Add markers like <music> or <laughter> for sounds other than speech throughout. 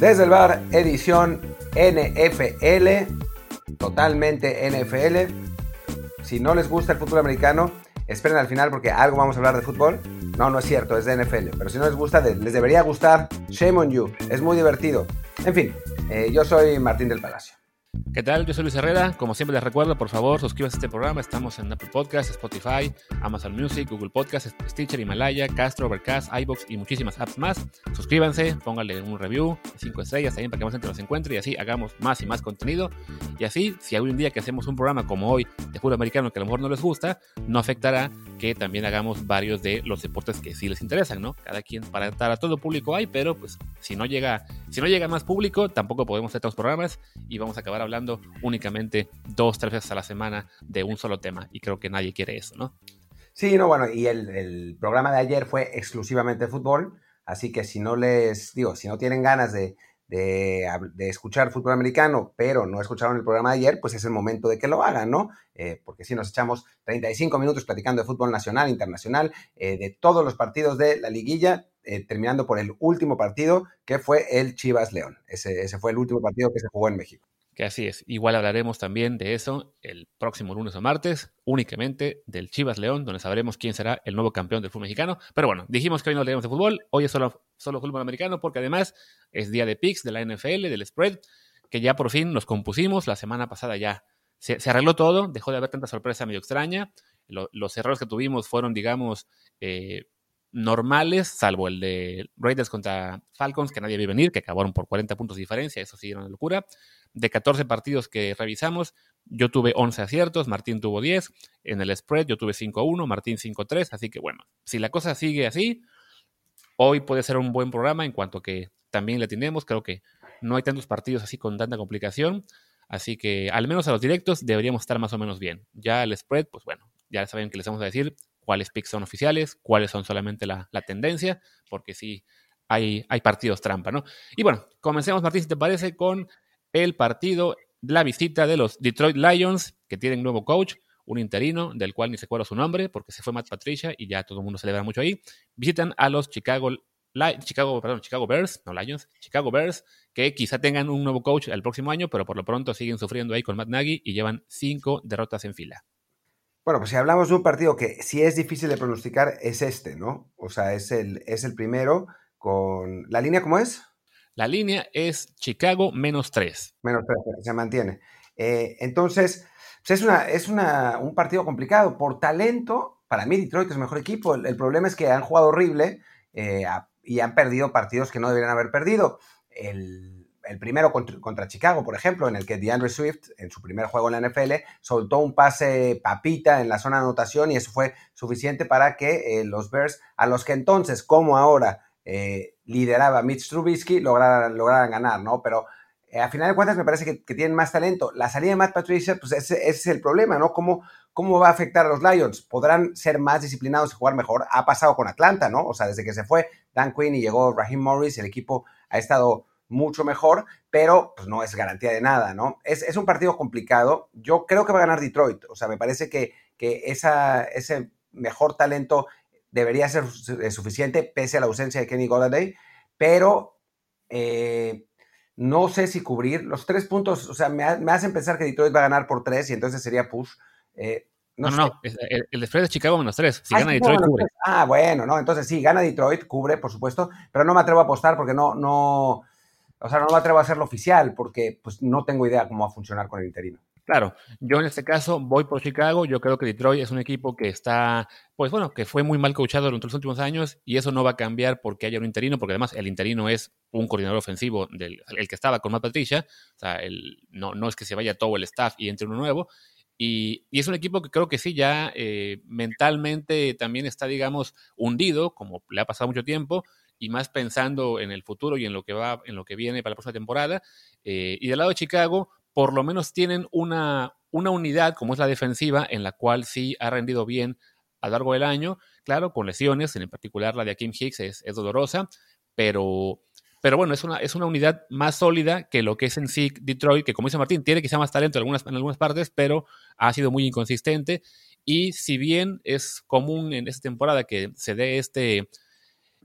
Desde el bar, edición NFL, totalmente NFL. Si no les gusta el fútbol americano, esperen al final porque algo vamos a hablar de fútbol. No, no es cierto, es de NFL. Pero si no les gusta, les debería gustar. Shame on you, es muy divertido. En fin, eh, yo soy Martín del Palacio. ¿Qué tal? Yo soy Luis Herrera. Como siempre les recuerdo, por favor, suscríbanse a este programa. Estamos en Apple Podcasts, Spotify, Amazon Music, Google Podcasts, Stitcher, Himalaya, Castro, Overcast, iBox y muchísimas apps más. Suscríbanse, pónganle un review, cinco estrellas también para que más gente los encuentre y así hagamos más y más contenido. Y así, si algún día que hacemos un programa como hoy de fútbol americano que a lo mejor no les gusta, no afectará que también hagamos varios de los deportes que sí les interesan, ¿no? Cada quien, para, a todo público hay, pero pues si no llega, si no llega más público, tampoco podemos hacer otros programas y vamos a acabar hablando únicamente dos, tres veces a la semana de un solo tema. Y creo que nadie quiere eso, ¿no? Sí, no, bueno, y el, programa de ayer fue exclusivamente fútbol, así que si no les, digo, si no tienen ganas de, de, escuchar fútbol americano, pero no escucharon el programa de ayer, pues es el momento de que lo hagan, ¿no? Eh, porque si nos echamos 35 minutos platicando de fútbol nacional, internacional, eh, de todos los partidos de la liguilla, eh, terminando por el último partido, que fue el Chivas León. Ese, ese fue el último partido que se jugó en México que así es. Igual hablaremos también de eso el próximo lunes o martes, únicamente del Chivas León, donde sabremos quién será el nuevo campeón del fútbol mexicano. Pero bueno, dijimos que hoy no leemos de fútbol, hoy es solo, solo fútbol americano, porque además es día de picks de la NFL, del spread, que ya por fin nos compusimos. La semana pasada ya se, arregló todo, dejó de haber tanta sorpresa medio extraña. los errores que tuvimos fueron, digamos, eh, normales, salvo el de Raiders contra Falcons, que nadie vio venir, que acabaron por 40 puntos de diferencia, eso sí era una locura. De 14 partidos que revisamos, yo tuve 11 aciertos, Martín tuvo 10, en el spread yo tuve 5-1, Martín 5-3, así que bueno, si la cosa sigue así, hoy puede ser un buen programa en cuanto que también le tenemos, creo que no hay tantos partidos así con tanta complicación, así que al menos a los directos deberíamos estar más o menos bien. Ya el spread, pues bueno, ya saben que les vamos a decir, cuáles picks son oficiales, cuáles son solamente la, tendencia, porque sí hay, hay, partidos trampa, ¿no? Y bueno, comencemos, Martín, si te parece, con el partido, la visita de los Detroit Lions, que tienen nuevo coach, un interino, del cual ni se acuerda su nombre, porque se fue Matt Patricia y ya todo el mundo celebra mucho ahí. Visitan a los Chicago, Chicago, perdón, Chicago Bears, no Lions, Chicago Bears, que quizá tengan un nuevo coach el próximo año, pero por lo pronto siguen sufriendo ahí con Matt Nagy y llevan cinco derrotas en fila. Bueno, pues si hablamos de un partido que sí es difícil de pronosticar, es este, ¿no? O sea, es el, es el primero con... ¿La línea cómo es? La línea es Chicago menos 3. Menos 3, se mantiene. Eh, entonces, pues es, una, es una, un partido complicado. Por talento, para mí Detroit es el mejor equipo. El, problema es que han jugado horrible eh, y han perdido partidos que no deberían haber perdido. El, el primero contra, Chicago, por ejemplo, en el que DeAndre Swift, en su primer juego en la NFL, soltó un pase papita en la zona de anotación y eso fue suficiente para que eh, los Bears, a los que entonces, como ahora, eh, lideraba Mitch Trubisky, lograran, lograran ganar, ¿no? Pero eh, a final de cuentas me parece que, tienen más talento. La salida de Matt Patricia, pues ese, es el problema, ¿no? ¿Cómo, ¿Cómo va a afectar a los Lions? ¿Podrán ser más disciplinados y jugar mejor? Ha pasado con Atlanta, ¿no? O sea, desde que se fue Dan Quinn y llegó Raheem Morris, el equipo ha estado mucho mejor, pero pues no es garantía de nada, ¿no? Es, un partido complicado. Yo creo que va a ganar Detroit. O sea, me parece que, que esa, ese mejor talento debería ser suficiente pese a la ausencia de Kenny Golladay, pero eh, no sé si cubrir los tres puntos, o sea, me, hacen pensar que Detroit va a ganar por tres y entonces sería push. Eh, no, no, no, el, el spread de Chicago menos tres. Si ah, gana Detroit, cubre. Ah, bueno, no, entonces sí, gana Detroit, cubre, por supuesto, pero no me atrevo a apostar porque no, no, o sea, no me atrevo a hacerlo oficial porque pues no tengo idea cómo va a funcionar con el interino. Claro, yo en este caso voy por Chicago. Yo creo que Detroit es un equipo que está, pues bueno, que fue muy mal coachado durante los últimos años y eso no va a cambiar porque haya un interino, porque además el interino es un coordinador ofensivo del el que estaba con Matt Patricia. O sea, el, no, no es que se vaya todo el staff y entre uno nuevo. Y, es un equipo que creo que sí, ya eh, mentalmente también está, digamos, hundido, como le ha pasado mucho tiempo y más pensando en el futuro y en lo que va, en lo que viene para la próxima temporada. Eh, y del lado de Chicago, por lo menos tienen una, una unidad, como es la defensiva, en la cual sí ha rendido bien a lo largo del año. Claro, con lesiones, en particular la de Akim Hicks es, es dolorosa, pero, pero bueno, es una, es una unidad más sólida que lo que es en sí Detroit, que como dice Martín, tiene quizá más talento en algunas, en algunas partes, pero ha sido muy inconsistente. Y si bien es común en esta temporada que se dé este,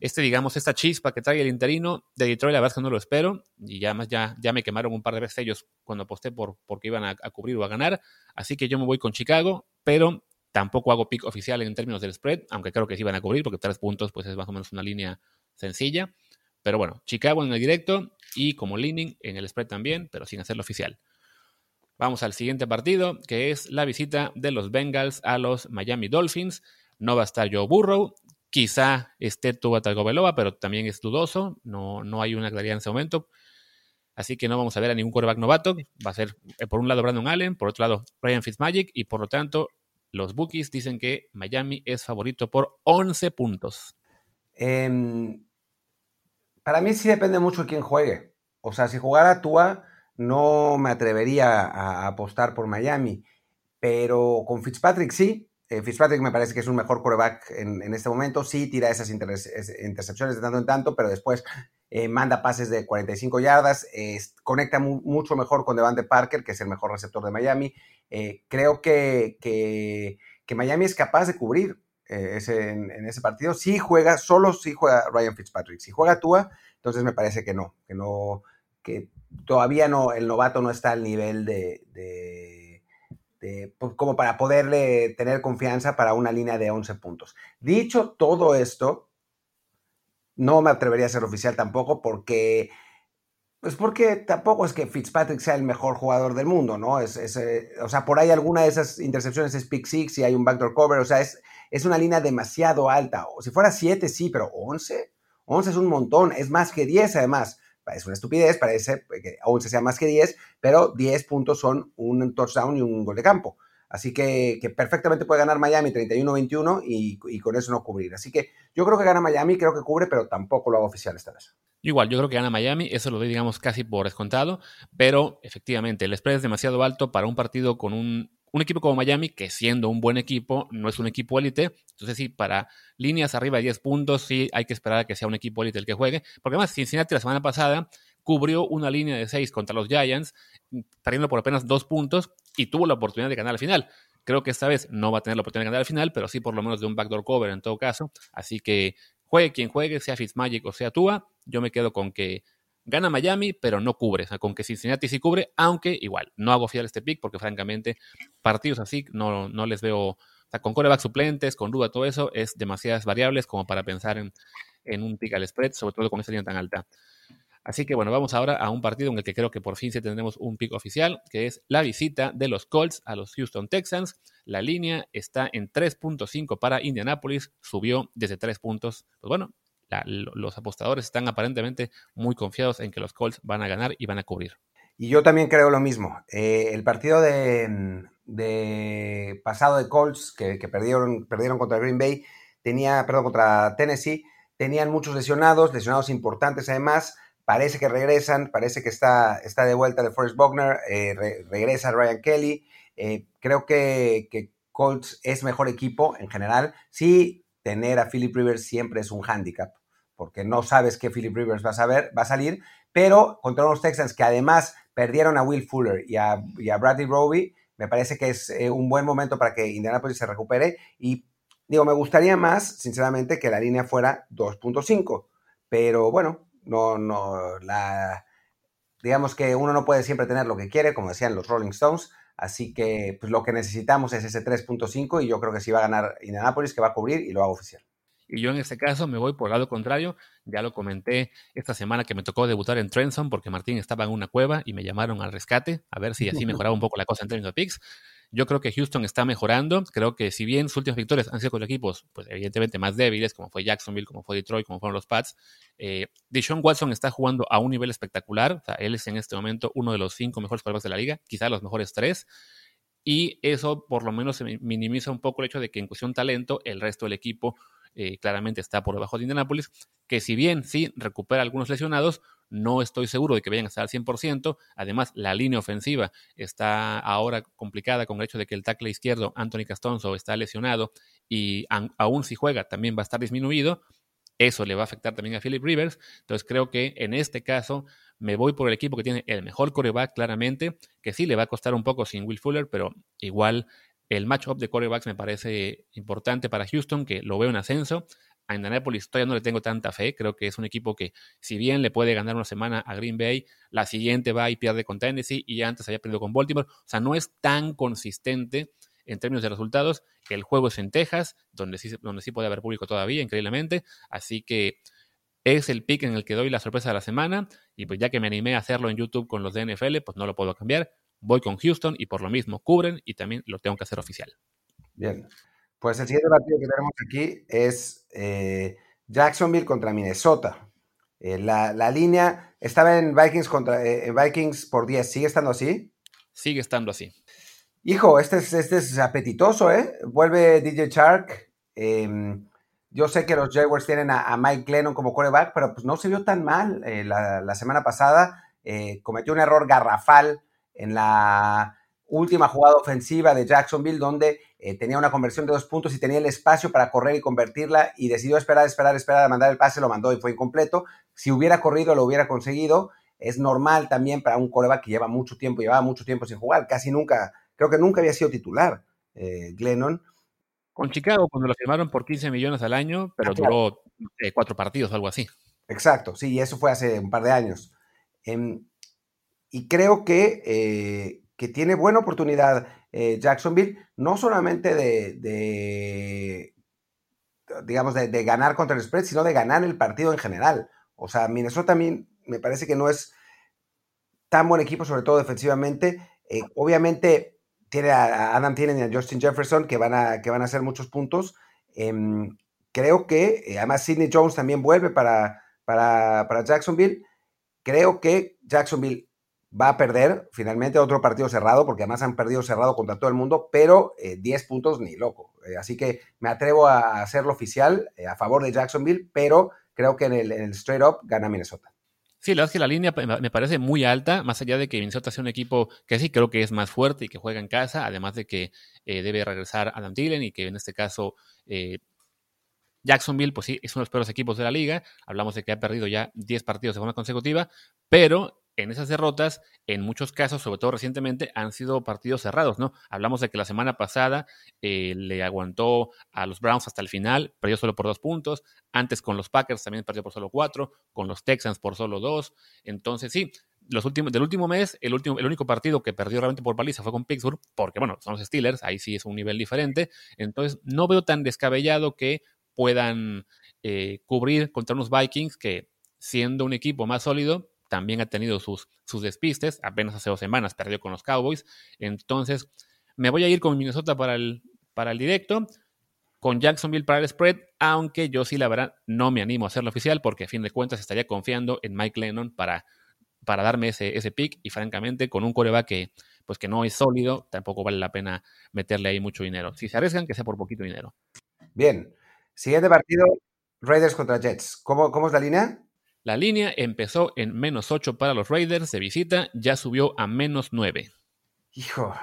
este, digamos, esta chispa que trae el interino de Detroit, la verdad es que no lo espero. Y ya, ya, ya me quemaron un par de veces ellos cuando aposté por porque iban a, cubrir o a ganar. Así que yo me voy con Chicago, pero tampoco hago pick oficial en términos del spread, aunque creo que sí van a cubrir, porque tres puntos pues es más o menos una línea sencilla. Pero bueno, Chicago en el directo y como leaning en el spread también, pero sin hacerlo oficial. Vamos al siguiente partido, que es la visita de los Bengals a los Miami Dolphins. No va a estar Joe Burrow, Quizá esté Tua Tagovailoa, pero también es dudoso. No, no hay una claridad en ese momento. Así que no vamos a ver a ningún quarterback novato. Va a ser eh, por un lado Brandon Allen, por otro lado Ryan Fitzmagic y por lo tanto los bookies dicen que Miami es favorito por 11 puntos. Em, para mí sí depende mucho de quién juegue. O sea, si jugara Tua, no me atrevería a apostar por Miami. Pero con Fitzpatrick sí. Eh, Fitzpatrick me parece que es un mejor quarterback en, este momento. Sí, tira esas intercepciones de tanto en tanto, pero después eh, manda pases de 45 yardas. conecta mucho mejor con Devante Parker, que es el mejor receptor de Miami. Eh, creo que, que, Miami es capaz de cubrir ese, en, ese partido. Si juega, solo si juega Ryan Fitzpatrick. Si juega Tua, entonces me parece que no, que no, que todavía no, el novato no está al nivel de pues, como para poderle tener confianza para una línea de 11 puntos. Dicho todo esto, no me atrevería a ser oficial tampoco porque, pues porque tampoco es que Fitzpatrick sea el mejor jugador del mundo, ¿no? Es, eh, o sea, por ahí alguna de esas intercepciones es pick six y hay un backdoor cover, o sea, es, es una línea demasiado alta. O si fuera 7, sí, pero 11, 11 es un montón, es más que 10 además es una estupidez, parece que 11 sea más que 10, pero 10 puntos son un touchdown y un gol de campo. Así que, perfectamente puede ganar Miami 31-21 y, con eso no cubrir. Así que yo creo que gana Miami, creo que cubre, pero tampoco lo hago oficial esta vez. Igual, yo creo que gana Miami, eso lo doy, digamos, casi por descontado, pero efectivamente, el spread es demasiado alto para un partido con un un equipo como Miami, que siendo un buen equipo, no es un equipo élite. Entonces, sí, para líneas arriba de 10 puntos, sí hay que esperar a que sea un equipo élite el que juegue. Porque además, Cincinnati la semana pasada cubrió una línea de 6 contra los Giants, perdiendo por apenas 2 puntos y tuvo la oportunidad de ganar al final. Creo que esta vez no va a tener la oportunidad de ganar al final, pero sí por lo menos de un backdoor cover en todo caso. Así que juegue quien juegue, sea Fitzmagic o sea Tua, yo me quedo con que Gana Miami, pero no cubre. O sea, con que Cincinnati sí cubre, aunque igual, no hago fiel este pick porque francamente partidos así no, no les veo. O sea, con coreback suplentes, con duda, todo eso es demasiadas variables como para pensar en, en un pick al spread, sobre todo con esa línea tan alta. Así que bueno, vamos ahora a un partido en el que creo que por fin sí tendremos un pick oficial, que es la visita de los Colts a los Houston Texans. La línea está en 3.5 para Indianapolis, subió desde 3 puntos. Pues bueno, los apostadores están aparentemente muy confiados en que los Colts van a ganar y van a cubrir. Y yo también creo lo mismo. Eh, el partido de, de, pasado de Colts que, perdieron, contra Green Bay, tenía, perdón, contra Tennessee, tenían muchos lesionados, lesionados importantes además. Parece que regresan, parece que está, está de vuelta de Forrest Buckner, eh, regresa Ryan Kelly. Eh, creo que, que Colts es mejor equipo en general. Sí, tener a Philip Rivers siempre es un handicap porque no sabes qué Philip Rivers va a, saber, va a salir, pero contra unos Texans que además perdieron a Will Fuller y a, Bradley Roby, me parece que es eh, un buen momento para que Indianapolis se recupere y digo, me gustaría más, sinceramente, que la línea fuera 2.5, pero bueno, no, no, la, digamos que uno no puede siempre tener lo que quiere, como decían los Rolling Stones, así que pues, lo que necesitamos es ese 3.5 y yo creo que sí va a ganar Indianapolis, que va a cubrir y lo hago oficial. Y yo en este caso me voy por el lado contrario. Ya lo comenté esta semana que me tocó debutar en Trenson porque Martín estaba en una cueva y me llamaron al rescate a ver si así <laughs> mejoraba un poco la cosa en términos de picks. Yo creo que Houston está mejorando. Creo que si bien sus últimas victorias han sido con equipos, pues evidentemente más débiles, como fue Jacksonville, como fue Detroit, como fueron los Pats, eh, Deshaun Watson está jugando a un nivel espectacular. O sea, él es en este momento uno de los cinco mejores jugadores de la liga, quizá los mejores tres. Y eso por lo menos minimiza un poco el hecho de que en cuestión talento, el resto del equipo eh, claramente está por debajo de Indianapolis, que si bien sí recupera algunos lesionados, no estoy seguro de que vayan a estar al 100%. Además, la línea ofensiva está ahora complicada con el hecho de que el tackle izquierdo, Anthony Castonzo, está lesionado y aún si juega también va a estar disminuido. Eso le va a afectar también a Philip Rivers. Entonces creo que en este caso me voy por el equipo que tiene el mejor coreback claramente, que sí le va a costar un poco sin Will Fuller, pero igual el matchup de quarterbacks me parece importante para Houston, que lo veo en ascenso. a Indianapolis todavía no le tengo tanta fe. Creo que es un equipo que, si bien le puede ganar una semana a Green Bay, la siguiente va y pierde con Tennessee y antes había perdido con Baltimore. O sea, no es tan consistente en términos de resultados. El juego es en Texas, donde sí, donde sí puede haber público todavía, increíblemente. Así que es el pick en el que doy la sorpresa de la semana. Y pues ya que me animé a hacerlo en YouTube con los de NFL, pues no lo puedo cambiar. Voy con Houston y por lo mismo cubren y también lo tengo que hacer oficial. Bien. Pues el siguiente partido que tenemos aquí es eh, Jacksonville contra Minnesota. Eh, la, línea estaba en Vikings contra eh, Vikings por 10. ¿Sigue estando así? Sigue estando así. Hijo, este es, este es apetitoso, ¿eh? Vuelve DJ Shark. Em, yo sé que los Jaguars tienen a, Mike Lennon como quarterback, pero pues no se vio tan mal la, la, semana pasada. cometió un error garrafal en la última jugada ofensiva de Jacksonville, donde eh, tenía una conversión de dos puntos y tenía el espacio para correr y convertirla y decidió esperar, esperar, esperar a mandar el pase, lo mandó y fue incompleto. Si hubiera corrido, lo hubiera conseguido. Es normal también para un coreback que lleva mucho tiempo, llevaba mucho tiempo sin jugar, casi nunca, creo que nunca había sido titular, eh, Glennon. Con Chicago, cuando lo firmaron por 15 millones al año, pero ah, duró cuatro partidos algo así. Exacto, sí, y eso fue hace un par de años. Y creo que, eh, que tiene buena oportunidad eh, Jacksonville, no solamente de, digamos, de, ganar contra el spread, sino de ganar el partido en general. O sea, Minnesota mí me parece que no es tan buen equipo, sobre todo defensivamente. Eh, obviamente tiene a Adam Thielen y a Justin Jefferson que van a, que van a hacer muchos puntos. Em, creo que, además Sidney Jones también vuelve para, para, para Jacksonville. Creo que Jacksonville va a perder finalmente otro partido cerrado, porque además han perdido cerrado contra todo el mundo, pero 10 eh, puntos ni loco. Eh, así que me atrevo a hacerlo oficial eh, a favor de Jacksonville, pero creo que en el, straight up gana Minnesota. Sí, la verdad es que la línea me parece muy alta, más allá de que Minnesota sea un equipo que sí creo que es más fuerte y que juega en casa, además de que debe regresar Adam Thielen y que en este caso Jacksonville, pues sí, es uno de los peores equipos de la liga. Hablamos de que ha perdido ya 10 partidos de forma consecutiva, pero en esas derrotas, en muchos casos, sobre todo recientemente, han sido partidos cerrados, ¿no? Hablamos de que la semana pasada eh, le aguantó a los Browns hasta el final, perdió solo por dos puntos. Antes con los Packers también perdió por solo cuatro, con los Texans por solo dos. Entonces, sí, los últimos, del último mes, el, último, el único partido que perdió realmente por paliza fue con Pittsburgh, porque, bueno, son los Steelers, ahí sí es un nivel diferente. Entonces, no veo tan descabellado que puedan eh, cubrir contra unos Vikings que, siendo un equipo más sólido, también ha tenido sus, sus despistes, apenas hace dos semanas perdió con los Cowboys, entonces me voy a ir con Minnesota para el, para el directo, con Jacksonville para el spread, aunque yo sí la verdad no me animo a hacerlo oficial porque a fin de cuentas estaría confiando en Mike Lennon para, para darme ese, ese pick y francamente con un coreback que, pues que no es sólido, tampoco vale la pena meterle ahí mucho dinero. Si se arriesgan, que sea por poquito dinero. Bien, siguiente partido, Raiders contra Jets. ¿Cómo, cómo es la línea? La línea empezó en menos 8 para los Raiders de visita, ya subió a menos 9. Hijo,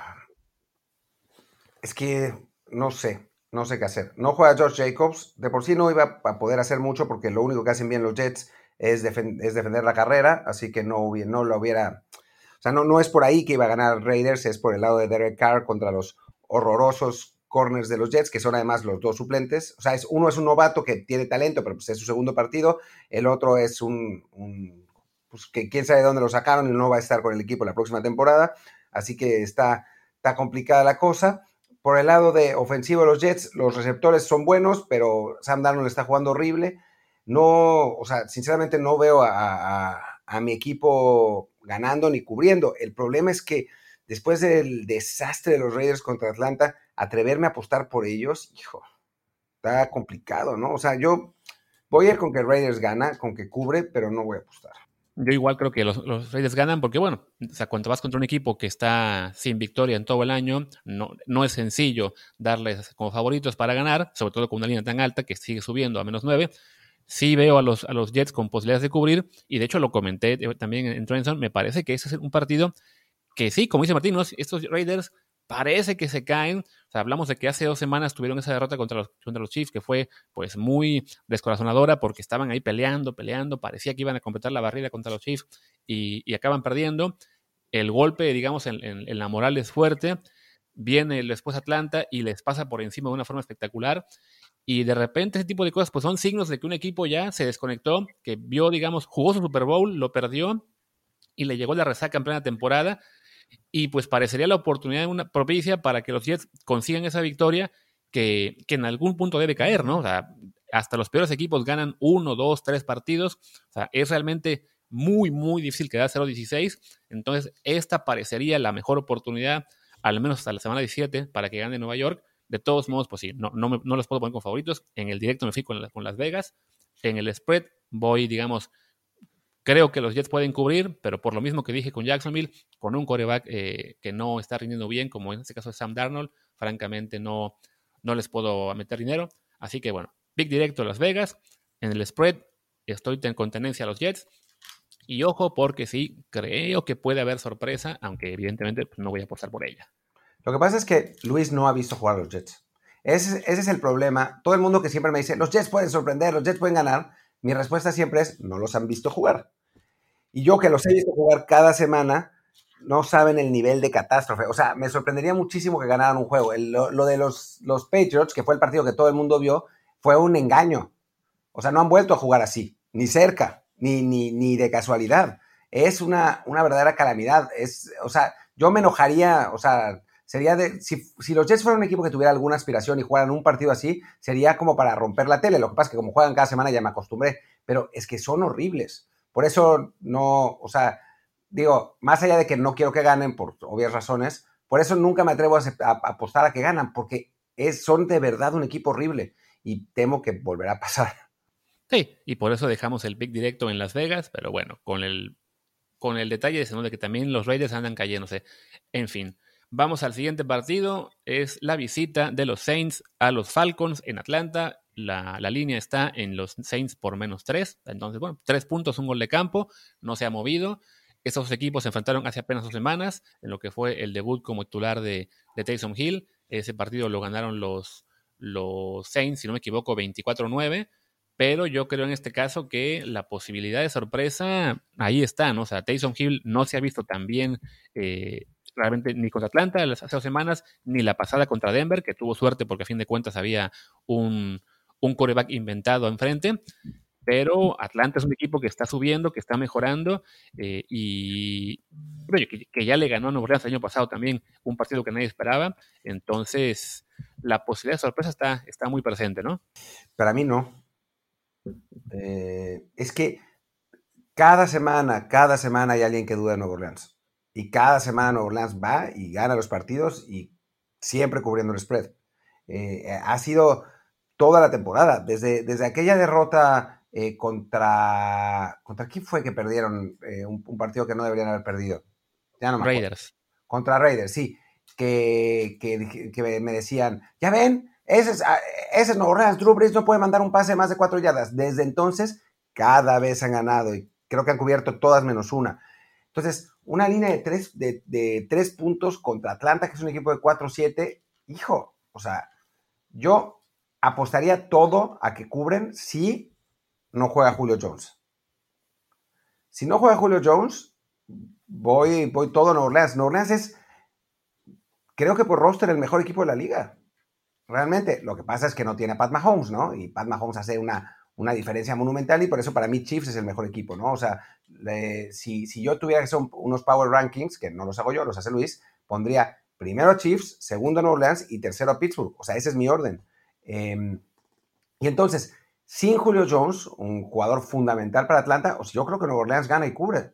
es que no sé, no sé qué hacer. No juega George Jacobs, de por sí no iba a poder hacer mucho porque lo único que hacen bien los Jets es, defender la carrera, así que no, no lo hubiera... O sea, no, no es por ahí que iba a ganar Raiders, es por el lado de Derek Carr contra los horrorosos corners de los Jets, que son además los dos suplentes. O sea, es, uno es un novato que tiene talento, pero pues es su segundo partido. El otro es un, pues que quién sabe dónde lo sacaron y no va a estar con el equipo la próxima temporada. Así que está, está complicada la cosa. Por el lado de ofensivo de los Jets, los receptores son buenos, pero Sam Darnold está jugando horrible. No, o sea, sinceramente no veo a, a mi equipo ganando ni cubriendo. El problema es que después del desastre de los Raiders contra Atlanta, atreverme a apostar por ellos, hijo, está complicado, ¿no? O sea, yo voy a ir con que Raiders gana, con que cubre, pero no voy a apostar. Yo igual creo que los, Raiders ganan porque, bueno, o sea, cuando vas contra un equipo que está sin victoria en todo el año, no, no es sencillo darles como favoritos para ganar, sobre todo con una línea tan alta que sigue subiendo a menos 9. Sí veo a los, a los Jets con posibilidades de cubrir, y de hecho lo comenté eh, también en Trenton, me parece que ese es un partido que sí, como dice Martín, estos Raiders parece que se caen. O sea, hablamos de que hace dos semanas tuvieron esa derrota contra los, contra los Chiefs que fue pues muy descorazonadora porque estaban ahí peleando, peleando, parecía que iban a completar la barrida contra los Chiefs y, acaban perdiendo. El golpe, digamos, en, la moral es fuerte. Viene después Atlanta y les pasa por encima de una forma espectacular. Y de repente ese tipo de cosas pues son signos de que un equipo ya se desconectó, que vio, digamos, jugó su Super Bowl, lo perdió y le llegó la resaca en plena temporada. Y pues parecería la oportunidad una propicia para que los Jets consigan esa victoria que, que, en algún punto debe caer, ¿no? O sea, hasta los peores equipos ganan uno, dos, tres partidos. O sea, es realmente muy, muy difícil quedar 0-16. Entonces, esta parecería la mejor oportunidad, al menos hasta la semana 17, para que gane Nueva York. De todos modos, pues sí, no, no, no los puedo poner como favoritos. En el directo me fui con, con, Las Vegas. En el spread voy, digamos, creo que los Jets pueden cubrir, pero por lo mismo que dije con Jacksonville, con un coreback eh, que no está rindiendo bien, como en este caso es Sam Darnold, francamente no, no les puedo meter dinero. Así que bueno, big directo Las Vegas. En el spread estoy con tendencia a los Jets. Y ojo, porque sí, creo que puede haber sorpresa, aunque evidentemente pues, no voy a apostar por ella. Lo que pasa es que Luis no ha visto jugar a los Jets. Ese, es el problema. Todo el mundo que siempre me dice, los Jets pueden sorprender, los Jets pueden ganar, mi respuesta siempre es, no los han visto jugar. Y yo que los he visto jugar cada semana, no saben el nivel de catástrofe. O sea, me sorprendería muchísimo que ganaran un juego. lo, de los, los Patriots, que fue el partido que todo el mundo vio, fue un engaño. O sea, no han vuelto a jugar así, ni cerca, ni, ni, ni de casualidad. Es una, una verdadera calamidad. Es, o sea, yo me enojaría, o sea, sería de, si, si, los Jets fueran un equipo que tuviera alguna aspiración y jugaran un partido así, sería como para romper la tele. Lo que pasa es que como juegan cada semana ya me acostumbré, pero es que son horribles. Por eso no, o sea, digo, más allá de que no quiero que ganen por obvias razones, por eso nunca me atrevo a, apostar a que ganan, porque es, son de verdad un equipo horrible y temo que volverá a pasar. Sí, y por eso dejamos el pick directo en Las Vegas, pero bueno, con el, con el detalle de que también los Raiders andan cayéndose. En fin, vamos al siguiente partido, es la visita de los Saints a los Falcons en Atlanta. La, la, línea está en los Saints por menos tres. Entonces, bueno, tres puntos, un gol de campo, no se ha movido. Esos equipos se enfrentaron hace apenas dos semanas en lo que fue el debut como titular de, de Taysom Hill. Ese partido lo ganaron los, los Saints, si no me equivoco, 24-9. Pero yo creo en este caso que la posibilidad de sorpresa ahí está, ¿no? O sea, Taysom Hill no se ha visto tan bien eh, realmente ni contra Atlanta hace dos semanas, ni la pasada contra Denver, que tuvo suerte porque a fin de cuentas había un, un coreback inventado enfrente pero Atlanta es un equipo que está subiendo, que está mejorando eh, y que, ya le ganó a Nueva Orleans el año pasado también un partido que nadie esperaba. Entonces, la posibilidad de sorpresa está, está muy presente, ¿no? Para mí no. Eh, es que cada semana, cada semana hay alguien que duda de Nueva Orleans. Y cada semana Nueva Orleans va y gana los partidos y siempre cubriendo el spread. Eh, ha sido toda la temporada, desde, desde aquella derrota eh, contra. ¿Contra quién fue que perdieron eh, un, partido que no deberían haber perdido? Ya no me Raiders. Contra Raiders, sí. Que, que, me decían, ya ven, ese es, ah, ese es Nuevo Orleans, Drew Brees no puede mandar un pase de más de cuatro yardas. Desde entonces, cada vez han ganado y creo que han cubierto todas menos una. Entonces, una línea de tres, de, de tres puntos contra Atlanta, que es un equipo de 4-7, hijo, o sea, yo apostaría todo a que cubren si no juega Julio Jones. Si no juega Julio Jones, voy, voy todo a Nueva Orleans. Nueva Orleans es, creo que por roster, el mejor equipo de la liga. Realmente, lo que pasa es que no tiene a Pat Mahomes, ¿no? Y Pat Mahomes hace una, una diferencia monumental y por eso para mí Chiefs es el mejor equipo, ¿no? O sea, si, si, yo tuviera que hacer unos power rankings, que no los hago yo, los hace Luis, pondría primero Chiefs, segundo Nueva Orleans y tercero Pittsburgh. O sea, ese es mi orden. Em, y entonces, sin Julio Jones, un jugador fundamental para Atlanta, yo creo que Nueva Orleans gana y cubre.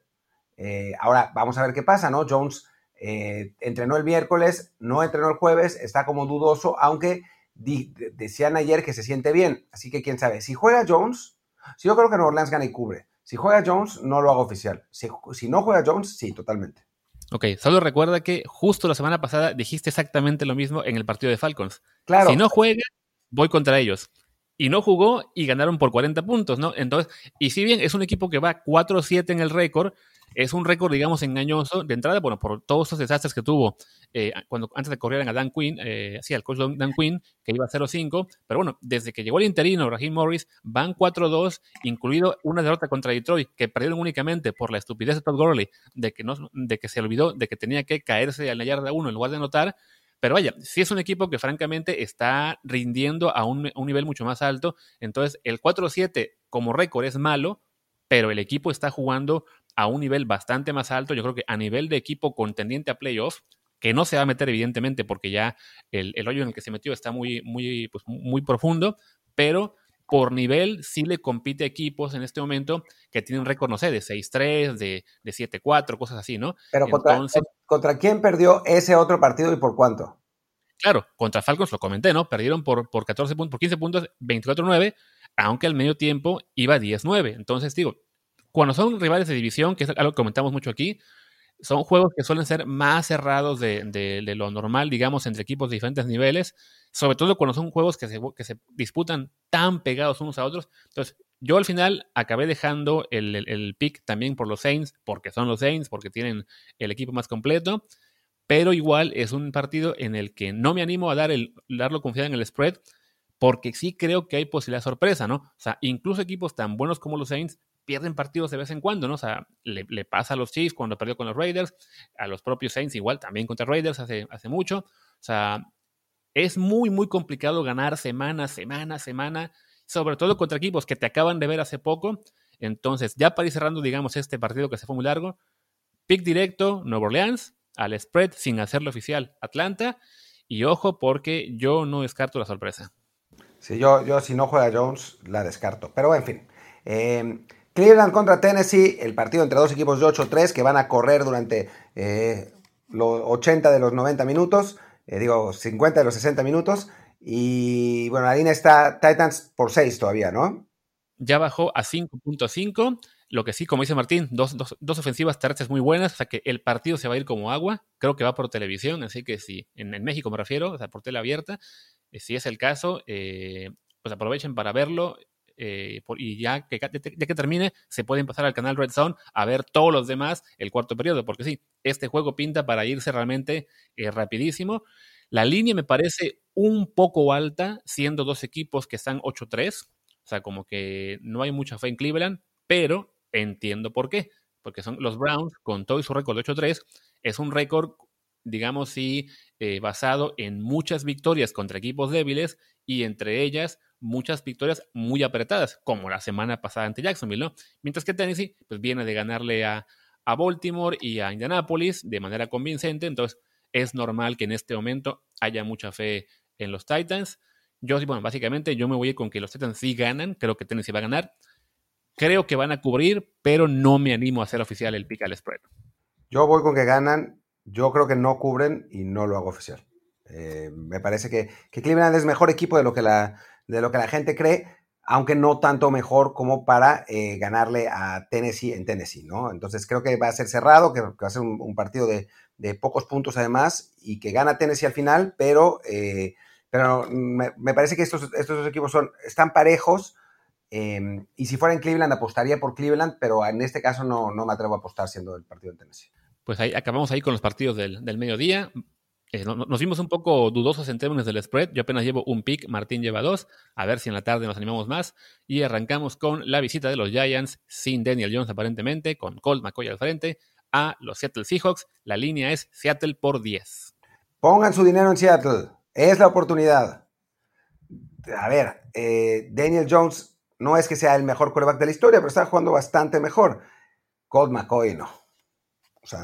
Eh, ahora, vamos a ver qué pasa, ¿no? Jones eh, entrenó el miércoles, no entrenó el jueves, está como dudoso, aunque decían ayer que se siente bien. Así que quién sabe. Si juega Jones, si yo creo que Nueva Orleans gana y cubre. Si juega Jones, no lo hago oficial. Si, si no juega Jones, sí, totalmente. Ok, solo recuerda que justo la semana pasada dijiste exactamente lo mismo en el partido de Falcons. Claro. Si no juega, voy contra ellos y no jugó y ganaron por 40 puntos, ¿no? Entonces, y si bien es un equipo que va 4-7 en el récord, es un récord, digamos, engañoso de entrada, bueno, por todos esos desastres que tuvo eh, cuando antes de correr a Dan Quinn, eh, sí, al coach Dan Quinn, que iba 0-5, pero bueno, desde que llegó el interino, Raheem Morris, van 4-2, incluido una derrota contra Detroit, que perdieron únicamente por la estupidez de Todd Gurley, de que, no, de que se olvidó de que tenía que caerse a la yarda 1 en lugar de anotar, Pero vaya, sí es un equipo que francamente está rindiendo a un, un nivel mucho más alto. Entonces, el 4-7 como récord es malo, pero el equipo está jugando a un nivel bastante más alto. Yo creo que a nivel de equipo contendiente a playoffs, que no se va a meter evidentemente porque ya el, el hoyo en el que se metió está muy, muy, pues, muy profundo, pero por nivel sí le compite a equipos en este momento que tienen récord, no sé, de 6-3, de, de 7-4, cosas así, ¿no? Pero contra, contra, quién perdió ese otro partido y por cuánto? Claro, contra Falcons lo comenté, ¿no? Perdieron por, por 14 puntos, por 15 puntos, 24-9, aunque al medio tiempo iba 10-9. Entonces, digo, cuando son rivales de división, que es algo que comentamos mucho aquí, son juegos que suelen ser más cerrados de, lo normal, digamos, entre equipos de diferentes niveles, sobre todo cuando son juegos que se, que se disputan tan pegados unos a otros. Entonces, yo al final acabé dejando el, pick también por los Saints, porque son los Saints, porque tienen el equipo más completo, pero igual es un partido en el que no me animo a dar el, darlo confianza en el spread, porque sí creo que hay posibilidad de sorpresa, ¿no? O sea, incluso equipos tan buenos como los Saints pierden partidos de vez en cuando, ¿no? O sea, le, pasa a los Chiefs cuando perdió con los Raiders, a los propios Saints igual, también contra Raiders hace, hace mucho. O sea, es muy, muy complicado ganar semana, semana, semana, sobre todo contra equipos que te acaban de ver hace poco. Entonces, ya para ir cerrando, digamos, este partido que se fue muy largo, pick directo, Nueva Orleans, al spread sin hacerlo oficial, Atlanta. Y ojo, porque yo no descarto la sorpresa. Sí, yo, yo si no juega Jones, la descarto. Pero en fin. Eh, Cleveland contra Tennessee, el partido entre dos equipos de 8-3 que van a correr durante eh, los 80 de los 90 minutos, eh, digo 50 de los 60 minutos. Y bueno, la línea está Titans por 6 todavía, ¿no? Ya bajó a 5.5. Lo que sí, como dice Martín, dos, dos, ofensivas terrestres muy buenas, o sea que el partido se va a ir como agua. Creo que va por televisión, así que sí, en, México me refiero, o sea, por tele abierta. Eh, si es el caso, pues aprovechen para verlo. Eh, y ya que, ya que termine, se pueden pasar al canal Red Zone a ver todos los demás el cuarto periodo, porque sí, este juego pinta para irse realmente eh, rapidísimo. La línea me parece un poco alta, siendo dos equipos que están 8-3, o sea, como que no hay mucha fe en Cleveland, pero entiendo por qué, porque son los Browns, con todo su récord de 8-3, es un récord digamos sí, eh, basado en muchas victorias contra equipos débiles y entre ellas muchas victorias muy apretadas, como la semana pasada ante Jacksonville, ¿no? Mientras que Tennessee, pues viene de ganarle a, a Baltimore y a Indianapolis de manera convincente, entonces es normal que en este momento haya mucha fe en los Titans. Yo, bueno, básicamente yo me voy con que los Titans sí ganan, creo que Tennessee va a ganar. Creo que van a cubrir, pero no me animo a hacer oficial el pick al spread. Yo voy con que ganan, yo creo que no cubren y no lo hago oficial. Eh, me parece que, que Cleveland es mejor equipo de lo que la, de lo que la gente cree, aunque no tanto mejor como para eh, ganarle a Tennessee en Tennessee, ¿no? Entonces creo que va a ser cerrado, que, va a ser un, partido de, pocos puntos además y que gana Tennessee al final, pero, eh, pero me, parece que estos, estos dos equipos son, están parejos. Em, y si fuera en Cleveland, apostaría por Cleveland, pero en este caso no, no me atrevo a apostar siendo el partido en Tennessee. Pues acabamos ahí con los partidos del, del mediodía. Eh, nos vimos un poco dudosos en términos del spread. Yo apenas llevo un pick, Martín lleva dos. A ver si en la tarde nos animamos más. Y arrancamos con la visita de los Giants, sin Daniel Jones aparentemente, con Colt McCoy al frente, a los Seattle Seahawks. La línea es Seattle por 10. Pongan su dinero en Seattle. Es la oportunidad. A ver, eh, Daniel Jones no es que sea el mejor quarterback de la historia, pero está jugando bastante mejor. Colt McCoy no. O sea,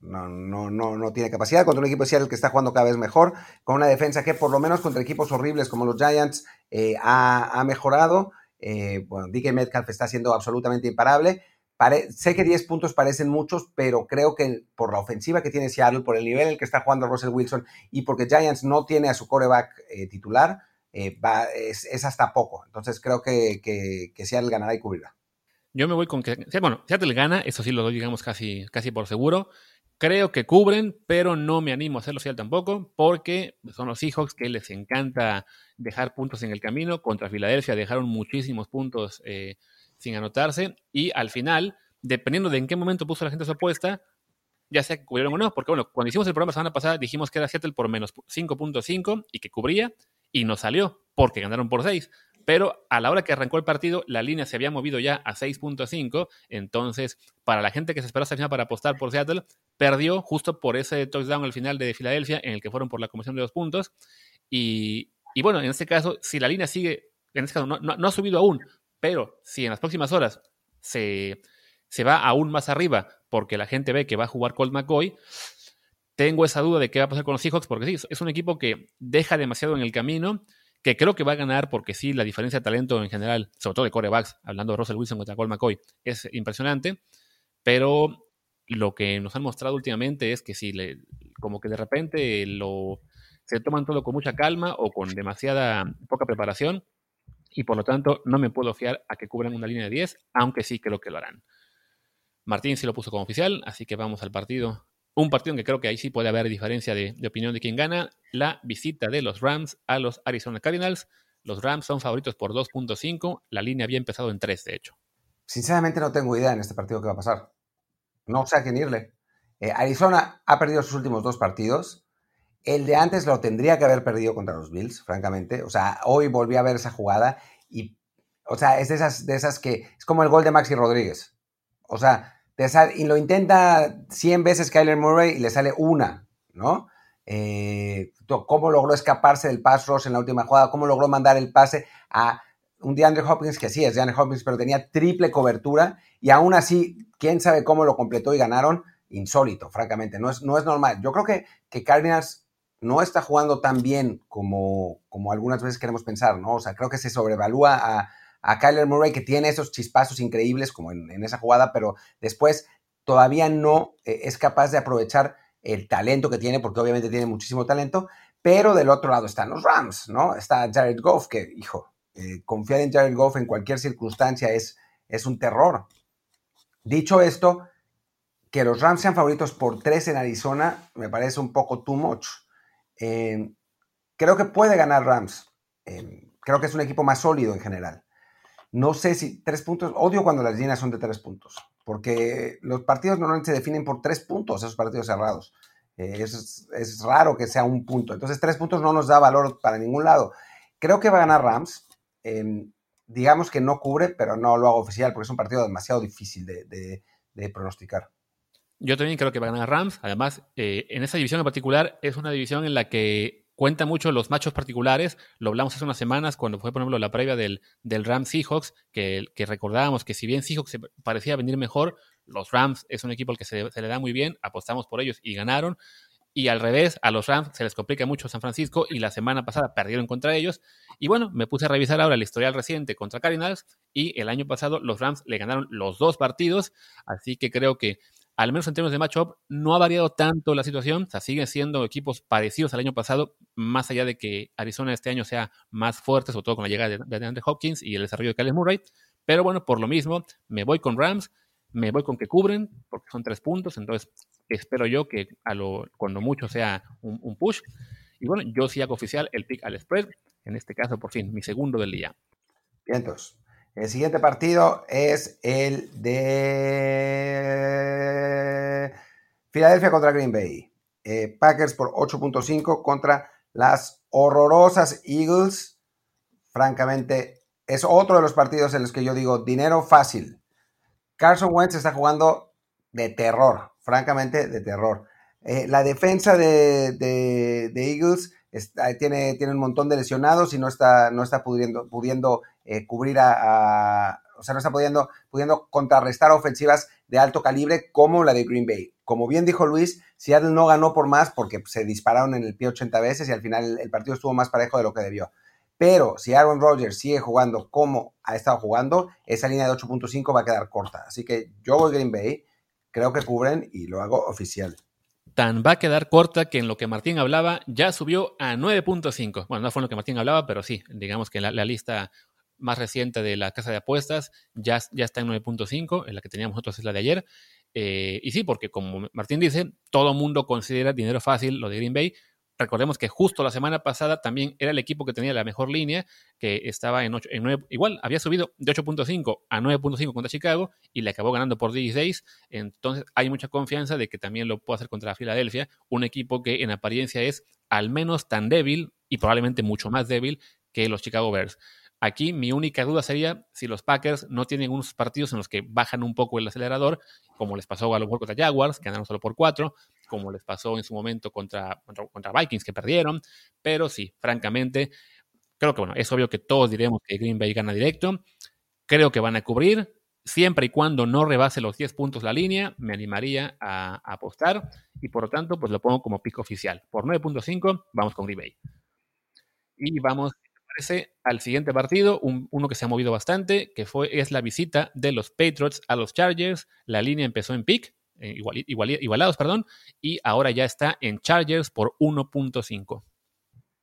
no, no, no, no, tiene capacidad contra un equipo de Seattle que está jugando cada vez mejor, con una defensa que por lo menos contra equipos horribles como los Giants eh, ha, mejorado. Eh, bueno, Metcalf está siendo absolutamente imparable. Sé que 10 puntos parecen muchos, pero creo que por la ofensiva que tiene Seattle, por el nivel en el que está jugando Russell Wilson y porque Giants no tiene a su coreback eh, titular, va, es, hasta poco. Entonces creo que, que, que Seattle ganará y cubrirá. Yo me voy con que, bueno, Seattle gana, eso sí lo doy, digamos, casi, casi por seguro. Creo que cubren, pero no me animo a hacerlo Seattle tampoco, porque son los Seahawks que les encanta dejar puntos en el camino. Contra Filadelfia dejaron muchísimos puntos eh, sin anotarse. Y al final, dependiendo de en qué momento puso la gente su apuesta, ya sea que cubrieron o no, porque bueno, cuando hicimos el programa la semana pasada dijimos que era Seattle por menos 5.5 y que cubría, y no salió, porque ganaron por 6 pero a la hora que arrancó el partido, la línea se había movido ya a 6.5, entonces para la gente que se esperó hasta el final para apostar por Seattle, perdió justo por ese touchdown al final de Filadelfia, en el que fueron por la comisión de dos puntos, y, bueno, en este caso, si la línea sigue, en este caso no, ha subido aún, pero si en las próximas horas se, se va aún más arriba porque la gente ve que va a jugar Colt McCoy, tengo esa duda de qué va a pasar con los Seahawks, porque sí, es un equipo que deja demasiado en el camino, que creo que va a ganar porque sí, la diferencia de talento en general, sobre todo de corebacks, hablando de Russell Wilson contra Cole McCoy, es impresionante, pero lo que nos han mostrado últimamente es que si le, como que de repente lo, se toman todo con mucha calma o con demasiada poca preparación, y por lo tanto no me puedo fiar a que cubran una línea de 10, aunque sí creo que lo harán. Martín sí lo puso como oficial, así que vamos al partido un partido en que creo que ahí sí puede haber diferencia de, opinión de quién gana. La visita de los Rams a los Arizona Cardinals. Los Rams son favoritos por 2.5. La línea había empezado en 3, de hecho. Sinceramente no tengo idea en este partido qué va a pasar. No sé a quién irle. Eh, Arizona ha perdido sus últimos dos partidos. El de antes lo tendría que haber perdido contra los Bills, francamente. O sea, hoy volví a ver esa jugada y, o sea, es de esas, de esas que es como el gol de Maxi Rodríguez. O sea, y lo intenta 100 veces Kyler Murray y le sale una, ¿no? Eh, cómo logró escaparse del pass rush en la última jugada, cómo logró mandar el pase a un DeAndre Hopkins, que sí es DeAndre Hopkins, pero tenía triple cobertura y aún así, quién sabe cómo lo completó y ganaron, insólito, francamente, no es, no es normal. Yo creo que, que Cardinals no está jugando tan bien como, como algunas veces queremos pensar, ¿no? O sea, creo que se sobrevalúa a, a Kyler Murray, que tiene esos chispazos increíbles como en, esa jugada, pero después todavía no eh, es capaz de aprovechar el talento que tiene, porque obviamente tiene muchísimo talento, pero del otro lado están los Rams, ¿no? Está Jared Goff, que, hijo, eh, confiar en Jared Goff en cualquier circunstancia es, es un terror. Dicho esto, que los Rams sean favoritos por tres en Arizona me parece un poco too much. Eh, creo que puede ganar Rams. creo que es un equipo más sólido en general. No sé si tres puntos, odio cuando las líneas son de tres puntos, porque los partidos normalmente se definen por tres puntos, esos partidos cerrados. Eh, es, raro que sea un punto. Entonces, tres puntos no nos da valor para ningún lado. Creo que va a ganar Rams. Em, digamos que no cubre, pero no lo hago oficial porque es un partido demasiado difícil de, pronosticar. Yo también creo que va a ganar Rams. Además, eh, en esa división en particular es una división en la que cuenta mucho los machos particulares. Lo hablamos hace unas semanas cuando fue, por ejemplo, la previa del, del Rams Seahawks, que, que recordábamos que si bien Seahawks se parecía venir mejor, los Rams es un equipo al que se, le da muy bien, apostamos por ellos y ganaron. Y al revés, a los Rams se les complica mucho San Francisco y la semana pasada perdieron contra ellos. Y bueno, me puse a revisar ahora el historial reciente contra Cardinals y el año pasado los Rams le ganaron los dos partidos. Así que creo que al menos en términos de matchup, no ha variado tanto la situación. O sea, siguen siendo equipos parecidos al año pasado, más allá de que Arizona este año sea más fuerte, sobre todo con la llegada de, Andre Hopkins y el desarrollo de Kyle Murray. Pero bueno, por lo mismo, me voy con Rams, me voy con que cubren, porque son tres puntos. Entonces, espero yo que a lo, cuando mucho sea un, push. Y bueno, yo sí hago oficial el pick al spread. En este caso, por fin, mi segundo del día. Bien, entonces. El siguiente partido es el de Filadelfia contra Green Bay. Eh, Packers por 8.5 contra las horrorosas Eagles. Francamente, es otro de los partidos en los que yo digo dinero fácil. Carson Wentz está jugando de terror, francamente de terror. Eh, la defensa de, Eagles tiene, un montón de lesionados y no está, no está pudiendo eh, cubrir a, o sea, no está pudiendo, pudiendo contrarrestar ofensivas de alto calibre como la de Green Bay. Como bien dijo Luis, Seattle no ganó por más porque se dispararon en el pie 80 veces y al final el partido estuvo más parejo de lo que debió. Pero si Aaron Rodgers sigue jugando como ha estado jugando, esa línea de 8.5 va a quedar corta. Así que yo voy Green Bay, creo que cubren y lo hago oficial. Tan va a quedar corta que en lo que Martín hablaba ya subió a 9.5. Bueno, no fue en lo que Martín hablaba, pero sí, digamos que la, la lista más reciente de la casa de apuestas ya, ya está en 9.5, en la que teníamos nosotros es la de ayer. Eh, y sí, porque como Martín dice, todo mundo considera dinero fácil lo de Green Bay. Recordemos que justo la semana pasada también era el equipo que tenía la mejor línea, que estaba en, 8, en 9, igual había subido de 8.5 a 9.5 contra Chicago y le acabó ganando por 16. Entonces hay mucha confianza de que también lo pueda hacer contra Filadelfia, un equipo que en apariencia es al menos tan débil y probablemente mucho más débil que los Chicago Bears. Aquí mi única duda sería si los Packers no tienen unos partidos en los que bajan un poco el acelerador, como les pasó a lo mejor contra Jaguars, que ganaron solo por cuatro, como les pasó en su momento contra, contra, Vikings, que perdieron. Pero sí, francamente, creo que bueno, es obvio que todos diremos que Green Bay gana directo. Creo que van a cubrir. Siempre y cuando no rebase los 10 puntos la línea, me animaría a, apostar y por lo tanto, pues lo pongo como pico oficial. Por 9.5, vamos con Green Bay. Y vamos, al siguiente partido, uno que se ha movido bastante, que fue, es la visita de los Patriots a los Chargers. La línea empezó en pick, eh, igualados, perdón, y ahora ya está en Chargers por 1.5.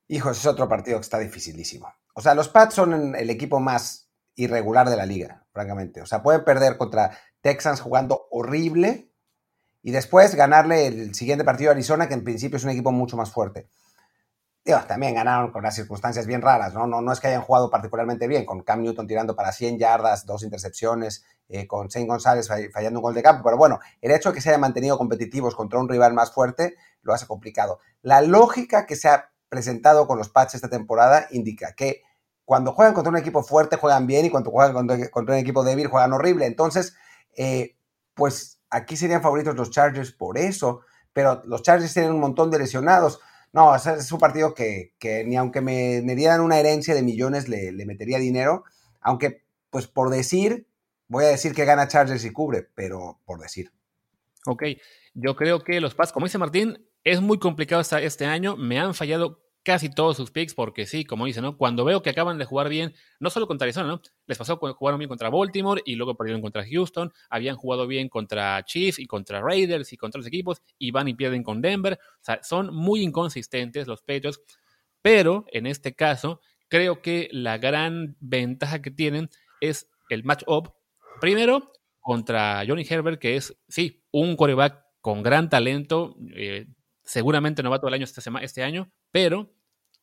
Hijos, es otro partido que está dificilísimo. O sea, los Pats son el equipo más irregular de la liga, francamente. O sea, pueden perder contra Texans jugando horrible y después ganarle el siguiente partido a Arizona, que en principio es un equipo mucho más fuerte. También ganaron con las circunstancias bien raras, ¿no? ¿no? No es que hayan jugado particularmente bien, con Cam Newton tirando para 100 yardas, dos intercepciones, eh, con Shane González fallando un gol de campo, pero bueno, el hecho de que se hayan mantenido competitivos contra un rival más fuerte lo hace complicado. La lógica que se ha presentado con los Pats esta temporada indica que cuando juegan contra un equipo fuerte juegan bien y cuando juegan contra, un equipo débil juegan horrible. Entonces, eh, pues aquí serían favoritos los Chargers por eso, pero los Chargers tienen un montón de lesionados. No, es un partido que, ni aunque me, dieran una herencia de millones le, metería dinero, aunque pues por decir, voy a decir que gana Chargers y cubre, pero por decir. Ok, yo creo que los Pats, como dice Martín, es muy complicado este año, me han fallado casi todos sus picks, porque sí, como dice, ¿no? Cuando veo que acaban de jugar bien, no solo contra Arizona, ¿no? Les pasó cuando jugaron bien contra Baltimore y luego perdieron contra Houston, habían jugado bien contra Chiefs y contra Raiders y contra los equipos y van y pierden con Denver. O sea, son muy inconsistentes los Patriots, pero en este caso, creo que la gran ventaja que tienen es el match-up. Primero, contra Johnny Herbert, que es, sí, un coreback con gran talento, eh, seguramente novato del año este, este año, pero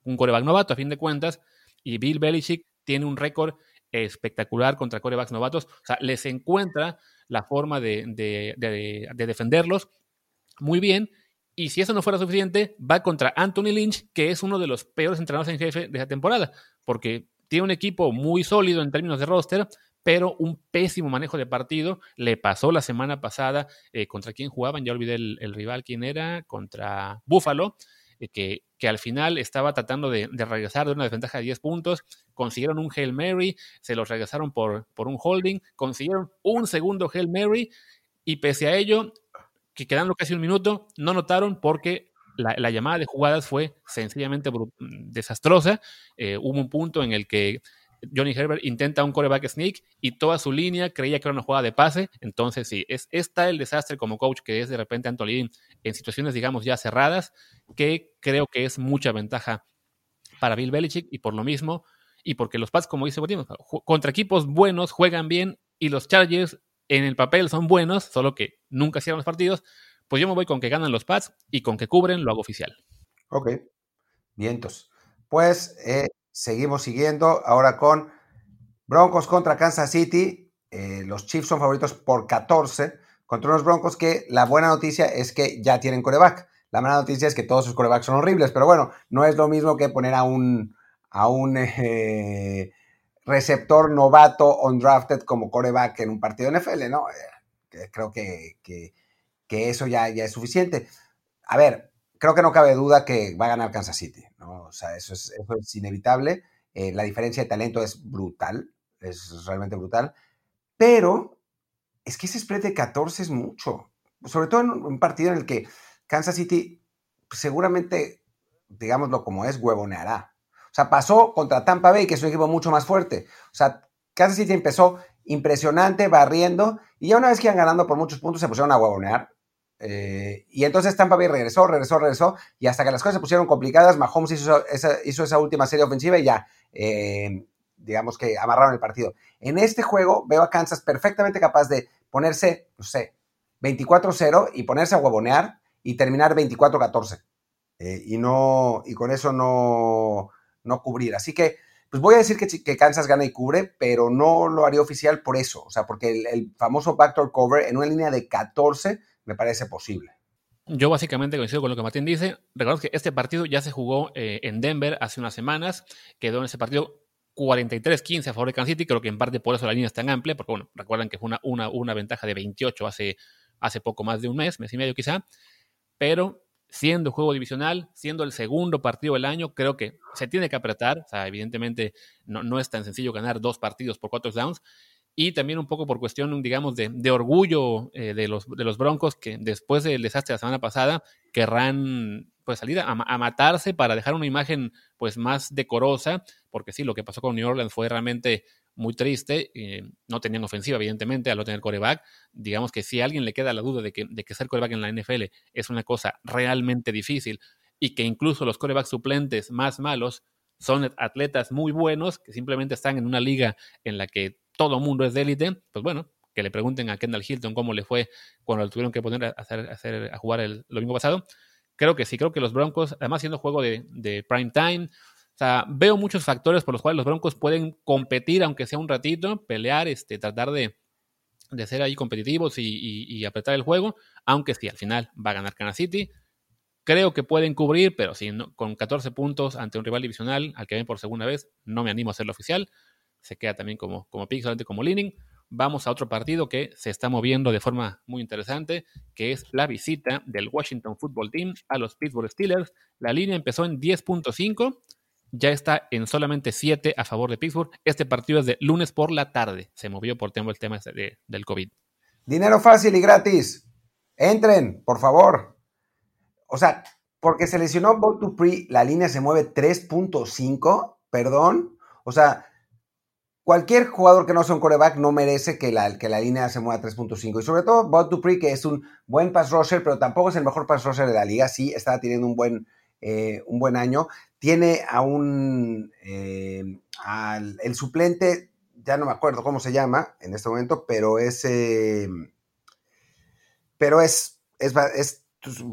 un coreback novato a fin de cuentas, y Bill Belichick tiene un récord espectacular contra corebacks novatos, o sea, les encuentra la forma de, defenderlos muy bien, y si eso no fuera suficiente, va contra Anthony Lynch, que es uno de los peores entrenadores en jefe de esa temporada, porque tiene un equipo muy sólido en términos de roster, pero un pésimo manejo de partido. Le pasó la semana pasada eh, contra quién jugaban, ya olvidé el, rival quién era, contra Buffalo, eh, que, que, al final estaba tratando de, regresar de una desventaja de 10 puntos. Consiguieron un Hail Mary, se los regresaron por, por un holding, consiguieron un segundo Hail Mary y pese a ello, que quedando casi un minuto, no notaron porque la, llamada de jugadas fue sencillamente desastrosa. Eh, hubo un punto en el que Johnny Herbert intenta un coreback sneak y toda su línea creía que era una jugada de pase. Entonces, sí, es, está el desastre como coach que es de repente Antolín en situaciones, digamos, ya cerradas, que creo que es mucha ventaja para Bill Belichick y por lo mismo, y porque los Pats, como dice Botín, contra equipos buenos juegan bien y los Chargers en el papel son buenos, solo que nunca cierran los partidos, pues yo me voy con que ganan los Pats y con que cubren lo hago oficial. Ok, vientos. Pues eh, Seguimos siguiendo ahora con Broncos contra Kansas City. Eh, los Chiefs son favoritos por 14 contra unos Broncos que la buena noticia es que ya tienen coreback. La mala noticia es que todos sus corebacks son horribles, pero bueno, no es lo mismo que poner a un, a un eh, receptor novato undrafted como coreback en un partido NFL, ¿no? Eh, creo que, que, eso ya, ya es suficiente. A ver, creo que no cabe duda que va a ganar Kansas City, ¿no? O sea, eso es, inevitable. Eh, la diferencia de talento es brutal, es realmente brutal. Pero es que ese spread de 14 es mucho. Sobre todo en un partido en el que Kansas City seguramente, digámoslo como es, huevoneará. O sea, pasó contra Tampa Bay, que es un equipo mucho más fuerte. O sea, Kansas City empezó impresionante, barriendo, y ya una vez que iban ganando por muchos puntos, se pusieron a huevonear eh, y entonces Tampa Bay regresó, regresó, regresó, y hasta que las cosas se pusieron complicadas, Mahomes hizo esa, última serie ofensiva y ya, eh, digamos que amarraron el partido. En este juego veo a Kansas perfectamente capaz de ponerse, no sé, 24-0 y ponerse a huevonear y terminar 24-14. Eh, y, no, y con eso no, no cubrir. Así que, pues voy a decir que, que, Kansas gana y cubre, pero no lo haría oficial por eso. O sea, porque el, el famoso backdoor cover en una línea de 14 me parece posible. Yo básicamente coincido con lo que Martín dice. Recordad que este partido ya se jugó eh, en Denver hace unas semanas. Quedó en ese partido 43-15 a favor de Kansas City. Creo que en parte por eso la línea es tan amplia, porque bueno, recuerdan que fue una, una, una ventaja de 28 hace, hace poco más de un mes, mes y medio quizá. Pero siendo juego divisional, siendo el segundo partido del año, creo que se tiene que apretar. O sea, evidentemente no, no es tan sencillo ganar dos partidos por cuatro downs. Y también un poco por cuestión, digamos, de, de orgullo eh, de, los, de los Broncos que después del desastre de la semana pasada querrán pues salir a, matarse para dejar una imagen pues más decorosa, porque sí, lo que pasó con New Orleans fue realmente muy triste, eh, no tenían ofensiva evidentemente al no tener coreback, digamos que si a alguien le queda la duda de que, de que ser coreback en la NFL es una cosa realmente difícil y que incluso los corebacks suplentes más malos son atletas muy buenos que simplemente están en una liga en la que todo mundo es de élite, pues bueno, que le pregunten a Kendall Hilton cómo le fue cuando lo tuvieron que poner a, hacer, jugar el domingo pasado. Creo que sí, creo que los Broncos, además siendo juego de, de prime time, veo muchos factores por los cuales los Broncos pueden competir, aunque sea un ratito, pelear, este, tratar de, de ser ahí competitivos y, apretar el juego, aunque sí, al final va a ganar Kansas City. Creo que pueden cubrir, pero sí, no, con 14 puntos ante un rival divisional al que ven por segunda vez, no me animo a hacerlo oficial. Se queda también como, como solamente como leaning vamos a otro partido que se está moviendo de forma muy interesante, que es la visita del Washington Football Team a los Pittsburgh Steelers. La línea empezó en 10.5, ya está en solamente 7 a favor de Pittsburgh. Este partido es de lunes por la tarde, se movió por tema, el tema de, del COVID. Dinero fácil y gratis. Entren, por favor. O sea, porque se lesionó Bob Dupree, la línea se mueve 3.5, perdón. O sea, cualquier jugador que no sea un coreback no merece que la, que la línea se mueva a 3.5. Y sobre todo Bob Dupree, que es un buen pass rusher, pero tampoco es el mejor pass rusher de la liga. Sí, está teniendo un buen, eh, un buen año. Tiene a un. Eh, el suplente, ya no me acuerdo cómo se llama en este momento, pero es. Eh, pero es, es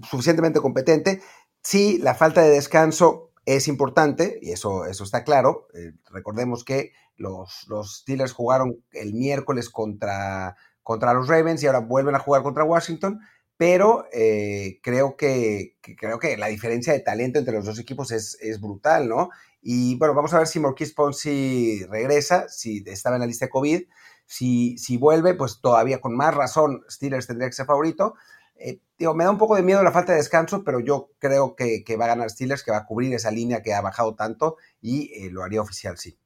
suficientemente competente. Sí, la falta de descanso es importante, y eso, eso está claro. Eh, recordemos que los, los, Steelers jugaron el miércoles contra, contra los Ravens y ahora vuelven a jugar contra Washington, pero eh, creo, que, creo que la diferencia de talento entre los dos equipos es, es brutal, ¿no? Y bueno, vamos a ver si Marquis Ponzi regresa, si estaba en la lista de COVID. Si, si vuelve, pues todavía con más razón Steelers tendría que ser favorito. Eh, digo, me da un poco de miedo la falta de descanso, pero yo creo que, va a ganar Steelers, que va a cubrir esa línea que ha bajado tanto y eh, lo haría oficial, sí.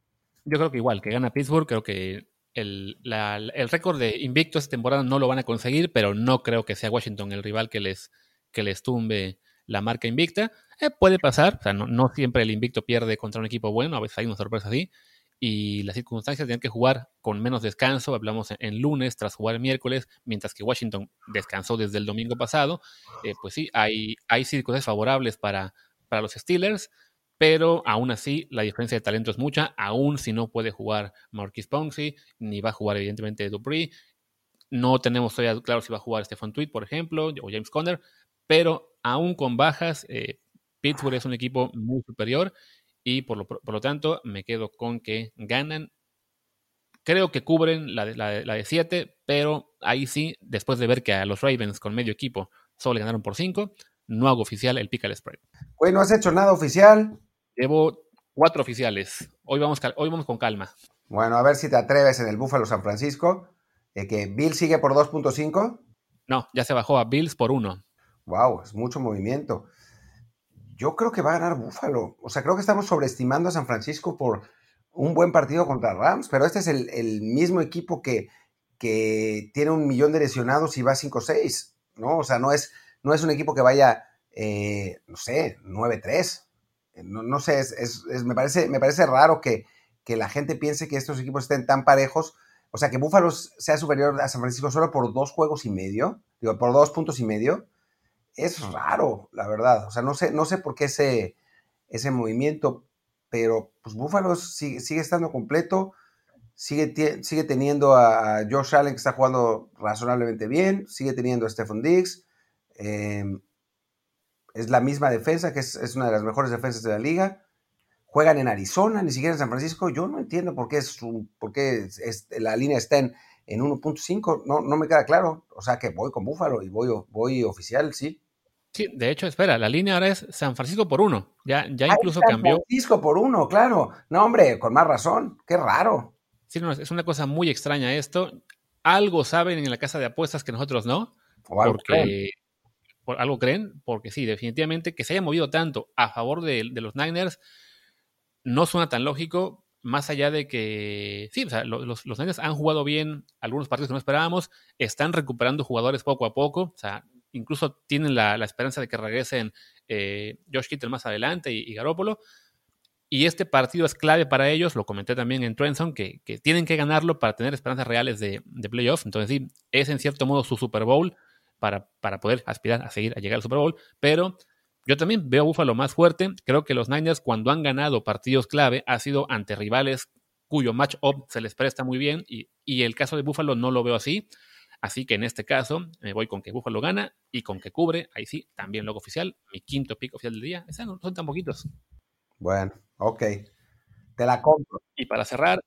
Yo creo que igual, que gana Pittsburgh, creo que el, el récord de invicto esta temporada no lo van a conseguir, pero no creo que sea Washington el rival que les, que les tumbe la marca invicta. Eh, puede pasar, o sea, no, no, siempre el invicto pierde contra un equipo bueno, a veces hay una sorpresa así, y las circunstancias tenían que jugar con menos descanso, hablamos en, lunes tras jugar miércoles, mientras que Washington descansó desde el domingo pasado, eh, pues sí, hay, hay circunstancias favorables para, para los Steelers, pero aún así la diferencia de talento es mucha, aún si no puede jugar Marquis Ponzi, ni va a jugar evidentemente Dupree, no tenemos todavía claro si va a jugar Stefan Tweed, por ejemplo, o James Conner, pero aún con bajas, eh, Pittsburgh es un equipo muy superior y por lo, por lo, tanto me quedo con que ganan. Creo que cubren la de, la, la de 7, pero ahí sí, después de ver que a los Ravens con medio equipo solo le ganaron por 5, no hago oficial el pick al spread. Güey, no has hecho nada oficial. Llevo cuatro oficiales. Hoy vamos, hoy vamos con calma. Bueno, a ver si te atreves en el Búfalo San Francisco. Eh, que Bill sigue por 2.5. No, ya se bajó a Bills por 1. Wow, es mucho movimiento yo creo que va a ganar Búfalo. O sea, creo que estamos sobreestimando a San Francisco por un buen partido contra Rams, pero este es el, mismo equipo que, que, tiene un millón de lesionados y va 5-6, ¿no? O sea, no es, no es un equipo que vaya, eh, no sé, 9-3. No, no, sé, es, es, es, me, parece, me parece raro que, que la gente piense que estos equipos estén tan parejos. O sea, que Búfalo sea superior a San Francisco solo por dos juegos y medio, digo, por dos puntos y medio es raro, la verdad. O sea, no sé, no sé por qué ese, ese movimiento, pero pues Búfalo sigue, sigue estando completo, sigue, sigue teniendo a Josh Allen que está jugando razonablemente bien, sigue teniendo a Stephen Diggs. Eh, es la misma defensa, que es, es, una de las mejores defensas de la liga. Juegan en Arizona, ni siquiera en San Francisco. Yo no entiendo por qué, es un, por qué es, la línea está en, en 1.5, no, no me queda claro. O sea que voy con Búfalo y voy, voy oficial, sí. Sí, de hecho, espera, la línea ahora es San Francisco por uno. Ya, ya Ah, incluso San cambió. Francisco por uno, claro. No, hombre, con más razón. Qué raro. Sí, no, es una cosa muy extraña esto. Algo saben en la casa de apuestas que nosotros no. O algo creen. porque por algo creen, porque sí, definitivamente que se haya movido tanto a favor de, de los Niners no suena tan lógico, más allá de que, sí, o sea, lo- los, los han jugado bien algunos partidos que no esperábamos, están recuperando jugadores poco a poco, o sea, incluso tienen la, la esperanza de que regresen eh, Josh Kittle más adelante y, y Garoppolo. Y este partido es clave para ellos, lo comenté también en Trenson, que, que tienen que ganarlo para tener esperanzas reales de, de playoff. Entonces, sí, es en cierto modo su Super Bowl para, para poder aspirar a seguir a llegar al Super Bowl. Pero yo también veo a Buffalo más fuerte. Creo que los Niners, cuando han ganado partidos clave, ha sido ante rivales cuyo match-up se les presta muy bien. Y, y el caso de Buffalo no lo veo así. Así que en este caso me voy con que Buffalo gana y con que cubre. Ahí sí, también logo oficial. Mi quinto pick oficial del día. Esa no son tan poquitos. Bueno, ok. Te la compro. Y para cerrar,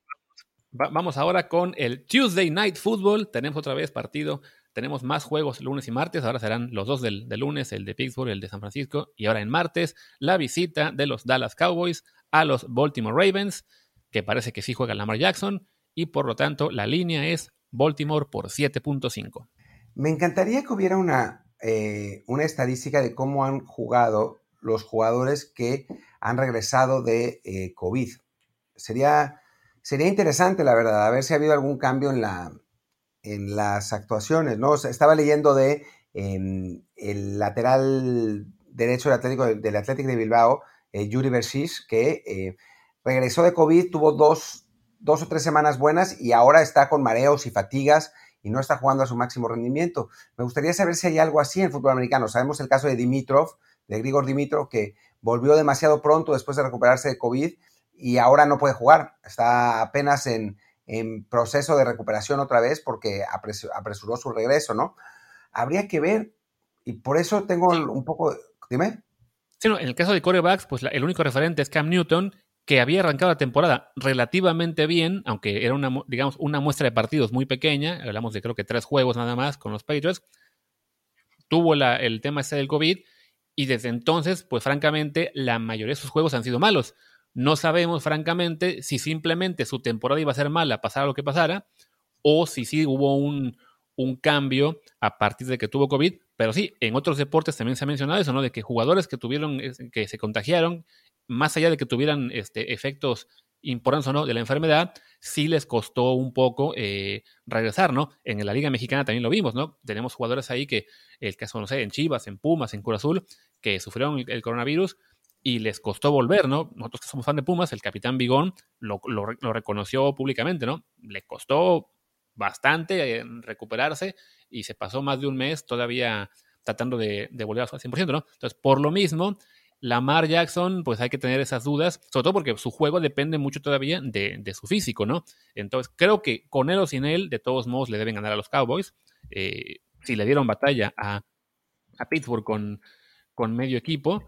va- vamos ahora con el Tuesday Night Football. Tenemos otra vez partido. Tenemos más juegos lunes y martes. Ahora serán los dos del, del lunes, el de Pittsburgh, el de San Francisco. Y ahora en martes, la visita de los Dallas Cowboys a los Baltimore Ravens, que parece que sí juega Lamar Jackson. Y por lo tanto, la línea es Baltimore por 7.5. Me encantaría que hubiera una, eh, una estadística de cómo han jugado los jugadores que han regresado de eh, COVID. Sería, sería interesante, la verdad, a ver si ha habido algún cambio en, la, en las actuaciones. ¿no? Estaba leyendo de eh, el lateral derecho del Atlético, del Atlético de Bilbao, eh, Yuri Bershis, que eh, regresó de COVID, tuvo dos, dos o tres semanas buenas y ahora está con mareos y fatigas y no está jugando a su máximo rendimiento. Me gustaría saber si hay algo así en el fútbol americano. Sabemos el caso de Dimitrov, de Grigor Dimitrov, que volvió demasiado pronto después de recuperarse de COVID y ahora no puede jugar. Está apenas en, en proceso de recuperación otra vez porque apresu- apresuró su regreso, ¿no? Habría que ver y por eso tengo un poco... Dime. Sí, no, en el caso de corebacks, pues la- el único referente es Cam Newton, que había arrancado la temporada relativamente bien, aunque era una, digamos, una muestra de partidos muy pequeña, hablamos de creo que tres juegos nada más con los Patriots, tuvo la- el tema ese del COVID y desde entonces, pues francamente, la mayoría de sus juegos han sido malos. No sabemos, francamente, si simplemente su temporada iba a ser mala, pasara lo que pasara, o si sí hubo un, un cambio a partir de que tuvo COVID. Pero sí, en otros deportes también se ha mencionado eso, ¿no? De que jugadores que tuvieron, que se contagiaron, más allá de que tuvieran este, efectos importantes o no de la enfermedad, sí les costó un poco eh, regresar, ¿no? En la Liga Mexicana también lo vimos, ¿no? Tenemos jugadores ahí que, el caso, no sé, en Chivas, en Pumas, en Cruz Azul, que sufrieron el coronavirus y les costó volver, ¿no? Nosotros que somos fan de Pumas, el capitán Bigón lo, lo, reconoció públicamente, ¿no? Le costó bastante eh, recuperarse y se pasó más de un mes todavía tratando de, de volver a su 100%, ¿no? Entonces, por lo mismo, Lamar Jackson, pues hay que tener esas dudas, sobre todo porque su juego depende mucho todavía de, de su físico, ¿no? Entonces, creo que con él o sin él, de todos modos, le deben ganar a los Cowboys. Eh, si le dieron batalla a, a Pittsburgh con, con medio equipo,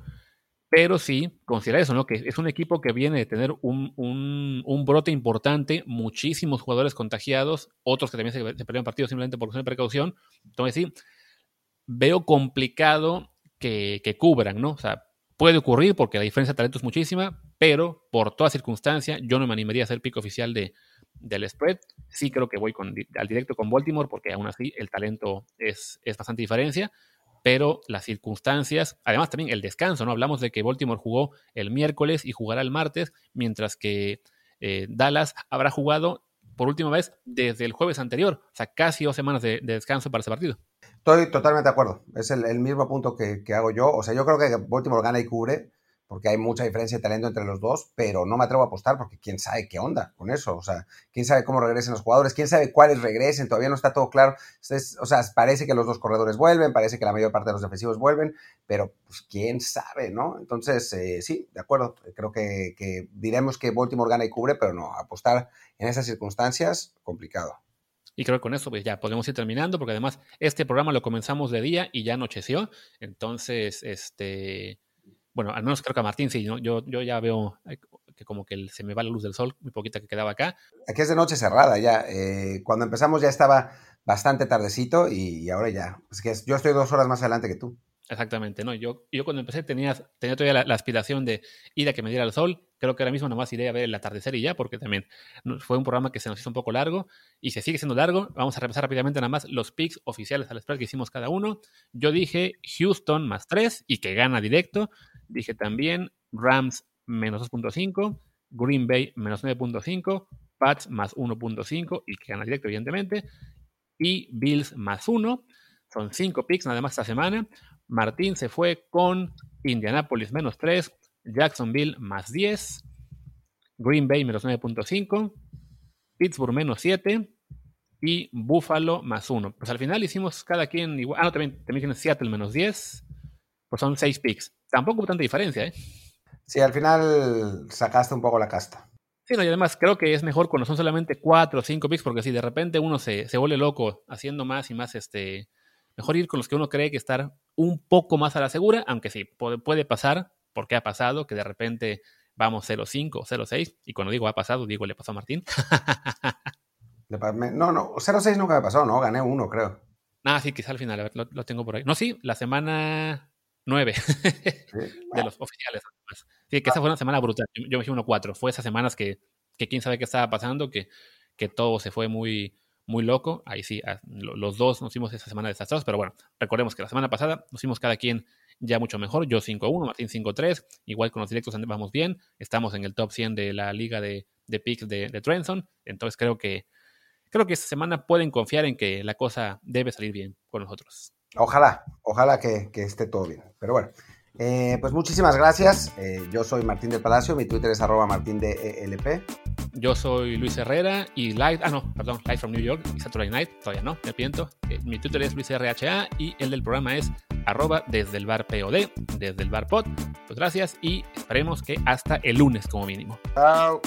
pero sí, considera eso, ¿no? Que es un equipo que viene de tener un, un, un brote importante, muchísimos jugadores contagiados, otros que también se, se perdieron partidos simplemente por cuestión de precaución. Entonces, sí, veo complicado que, que cubran, ¿no? O sea, puede ocurrir porque la diferencia de talento es muchísima, pero por toda circunstancia, yo no me animaría a hacer pico oficial de, del spread. Sí creo que voy con, al directo con Baltimore porque aún así el talento es, es bastante diferencia pero las circunstancias, además también el descanso, ¿no? Hablamos de que Baltimore jugó el miércoles y jugará el martes, mientras que eh, Dallas habrá jugado por última vez desde el jueves anterior, o sea, casi dos semanas de, de descanso para ese partido. Estoy totalmente de acuerdo. Es el, el mismo punto que, que, hago yo. O sea, yo creo que Baltimore gana y cubre porque hay mucha diferencia de talento entre los dos, pero no me atrevo a apostar porque quién sabe qué onda con eso. O sea, quién sabe cómo regresen los jugadores, quién sabe cuáles regresen, todavía no está todo claro. O sea, parece que los dos corredores vuelven, parece que la mayor parte de los defensivos vuelven, pero pues quién sabe, ¿no? Entonces, eh, sí, de acuerdo. Creo que, que diremos que Baltimore gana y cubre, pero no, apostar en esas circunstancias, complicado. Y creo que con eso pues ya podemos ir terminando, porque además este programa lo comenzamos de día y ya anocheció. Entonces, este, bueno, al menos creo que a Martín sí, ¿no? yo, yo ya veo que como que se me va la luz del sol, muy poquita que quedaba acá. Aquí es de noche cerrada ya. Eh, cuando empezamos ya estaba bastante tardecito y, y ahora ya. Es que yo estoy dos horas más adelante que tú. Exactamente, ¿no? Yo, yo cuando empecé tenía, tenía todavía la, aspiración de ir a que me diera el sol. Creo que ahora mismo nomás iré a ver el atardecer y ya, porque también fue un programa que se nos hizo un poco largo y se sigue siendo largo. Vamos a repasar rápidamente nada más los picks oficiales al spread que hicimos cada uno. Yo dije Houston más 3 y que gana directo. Dije también Rams menos 2.5, Green Bay menos 9.5, Pats más 1.5 y que gana directo, evidentemente. Y Bills más 1. Son 5 picks nada más esta semana. Martín se fue con Indianapolis menos 3, Jacksonville más 10, Green Bay menos 9.5, Pittsburgh menos 7 y Buffalo más 1. Pues al final hicimos cada quien igual. Ah, no, también, también tiene Seattle menos 10. Pues son 6 picks. Tampoco hubo tanta diferencia, ¿eh? Sí, al final sacaste un poco la casta. Sí, no, y además creo que es mejor cuando son solamente 4 o 5 picks, porque si de repente uno se, se vuelve loco haciendo más y más este, Mejor ir con los que uno cree que estar un poco más a la segura, aunque sí, puede, pasar, porque ha pasado, que de repente vamos 0-5 o 0-6, y cuando digo ha pasado, digo le pasó a Martín. <laughs> no, no, 0-6 nunca me pasó, ¿no? Gané uno, creo. Ah, sí, quizá al final, a ver, lo, tengo por ahí. No, sí, la semana 9 <laughs> de los oficiales. Sí, que esa fue una semana brutal. Yo, me dije 1-4. Fue esas semanas que, que quién sabe qué estaba pasando, que, que todo se fue muy, muy loco. Ahí sí, ah, los dos nos hicimos esa semana desastrosos, pero bueno, recordemos que la semana pasada nos hicimos cada quien ya mucho mejor. Yo 5-1, Martín 5-3, igual con los directos vamos bien. Estamos en el top 100 de la liga de, de picks de, de. Entonces creo que, creo que esta semana pueden confiar en que la cosa debe salir bien con nosotros. Ojalá, ojalá que, que esté todo bien. Pero bueno, eh, pues muchísimas gracias. Eh, yo soy Martín del Palacio, mi Twitter es arroba martín de ELP. Yo soy Luis Herrera y live, ah no, perdón, live from New York y Saturday Night, todavía no, me piento. Eh, mi Twitter es LuisRHA y el del programa es arroba desde el bar POD, desde el bar pod. Pues gracias y esperemos que hasta el lunes como mínimo. Chao.